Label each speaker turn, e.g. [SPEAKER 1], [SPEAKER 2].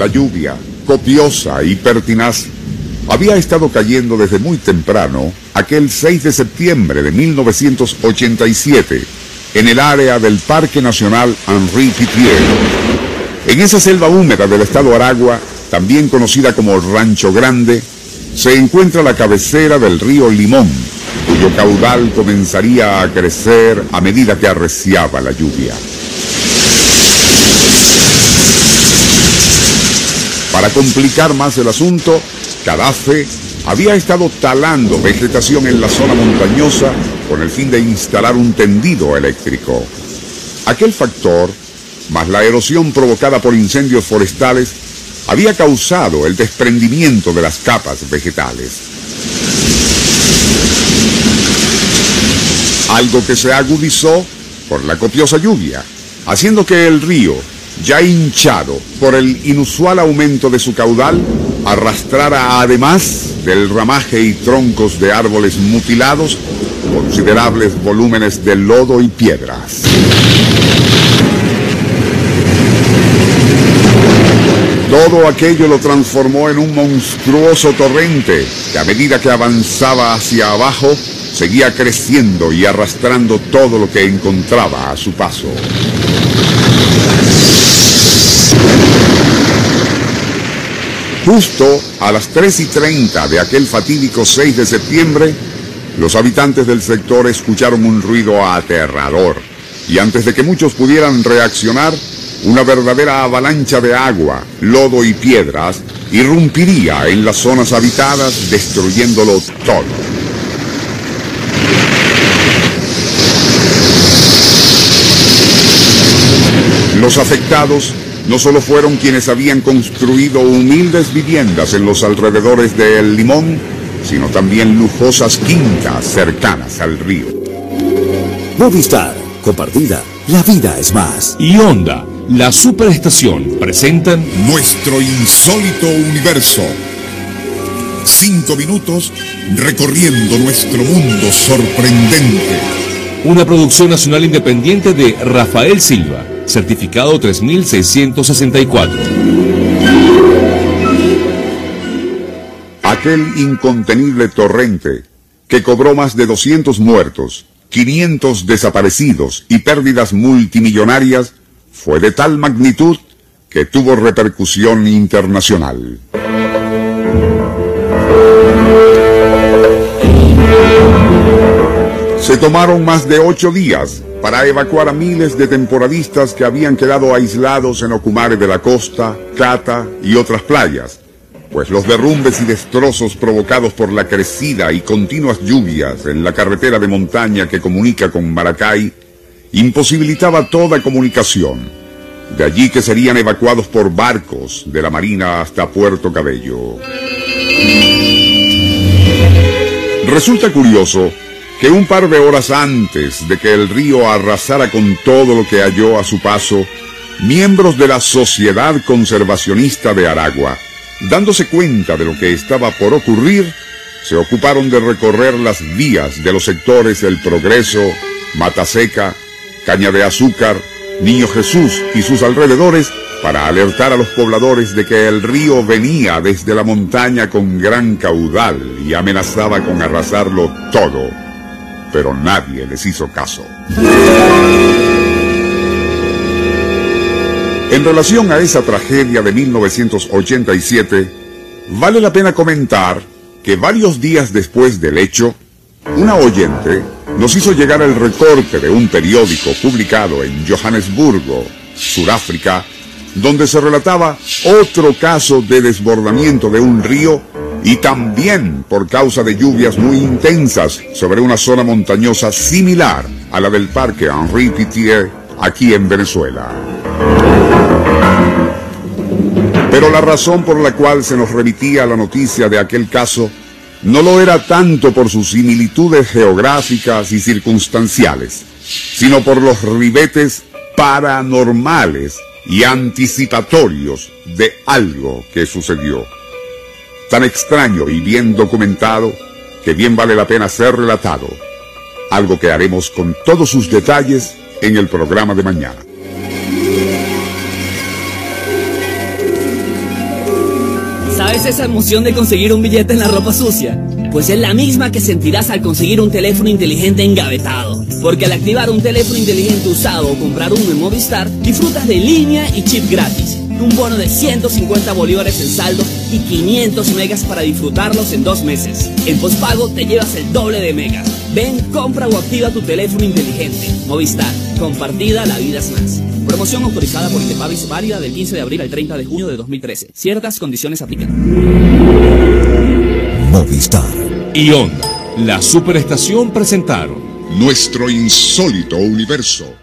[SPEAKER 1] La lluvia, copiosa y pertinaz, había estado cayendo desde muy temprano aquel 6 de septiembre de 1987 en el área del Parque Nacional Henri Pittier. En esa selva húmeda del estado Aragua, también conocida como Rancho Grande, se encuentra la cabecera del río Limón, cuyo caudal comenzaría a crecer a medida que arreciaba la lluvia. Para complicar más el asunto, Cadafe había estado talando vegetación en la zona montañosa con el fin de instalar un tendido eléctrico. Aquel factor, más la erosión provocada por incendios forestales, había causado el desprendimiento de las capas vegetales. Algo que se agudizó por la copiosa lluvia, haciendo que el río, ya hinchado por el inusual aumento de su caudal, arrastrara además del ramaje y troncos de árboles mutilados considerables volúmenes de lodo y piedras. Todo aquello lo transformó en un monstruoso torrente que a medida que avanzaba hacia abajo seguía creciendo y arrastrando todo lo que encontraba a su paso. Justo a las 3 y 30 de aquel fatídico 6 de septiembre, los habitantes del sector escucharon un ruido aterrador y antes de que muchos pudieran reaccionar, una verdadera avalancha de agua, lodo y piedras irrumpiría en las zonas habitadas destruyéndolo todo. Los afectados no solo fueron quienes habían construido humildes viviendas en los alrededores de El Limón, sino también lujosas quintas cercanas al río.
[SPEAKER 2] Movistar, compartida, la vida es más.
[SPEAKER 3] Y Honda, la superestación, presentan
[SPEAKER 1] Nuestro insólito universo. Cinco minutos recorriendo nuestro mundo sorprendente.
[SPEAKER 3] una producción nacional independiente de Rafael Silva, certificado 3664.
[SPEAKER 1] Aquel incontenible torrente que cobró más de 200 muertos, 500 desaparecidos y pérdidas multimillonarias fue de tal magnitud que tuvo repercusión internacional. Se tomaron más de ocho días para evacuar a miles de temporadistas que habían quedado aislados en Ocumare de la Costa, Cata y otras playas, pues los derrumbes y destrozos provocados por la crecida y continuas lluvias en la carretera de montaña que comunica con Maracay imposibilitaba toda comunicación. De allí que serían evacuados por barcos de la Marina hasta Puerto Cabello. Resulta curioso que un par de horas antes de que el río arrasara con todo lo que halló a su paso, miembros de la Sociedad Conservacionista de Aragua, dándose cuenta de lo que estaba por ocurrir, se ocuparon de recorrer las vías de los sectores El Progreso, Mataseca, Caña de Azúcar, Niño Jesús y sus alrededores para alertar a los pobladores de que el río venía desde la montaña con gran caudal y amenazaba con arrasarlo todo. Pero nadie les hizo caso. En relación a esa tragedia de 1987, vale la pena comentar que varios días después del hecho, una oyente nos hizo llegar el recorte de un periódico publicado en Johannesburgo, Sudáfrica, donde se relataba otro caso de desbordamiento de un río y también por causa de lluvias muy intensas sobre una zona montañosa similar a la del Parque Henri Pitié aquí en Venezuela. Pero la razón por la cual se nos remitía la noticia de aquel caso no lo era tanto por sus similitudes geográficas y circunstanciales, sino por los ribetes paranormales y anticipatorios de algo que sucedió. Tan extraño y bien documentado que bien vale la pena ser relatado. Algo que haremos con todos sus detalles en el programa de mañana.
[SPEAKER 4] ¿Sabes esa emoción de conseguir un billete en la ropa sucia? Pues es la misma que sentirás al conseguir un teléfono inteligente engavetado. Porque al activar un teléfono inteligente usado o comprar uno en Movistar, disfrutas de línea y chip gratis. Un bono de 150 bolívares en saldo y 500 megas para disfrutarlos en dos meses. En pospago te llevas el doble de megas. Ven, compra o activa tu teléfono inteligente. Movistar, compartida la vida es más. Promoción autorizada por Intepavis válida del 15 de abril al 30 de junio de 2013. Ciertas condiciones aplican.
[SPEAKER 2] Movistar.
[SPEAKER 3] Y Onda, la superestación presentaron
[SPEAKER 1] Nuestro insólito universo.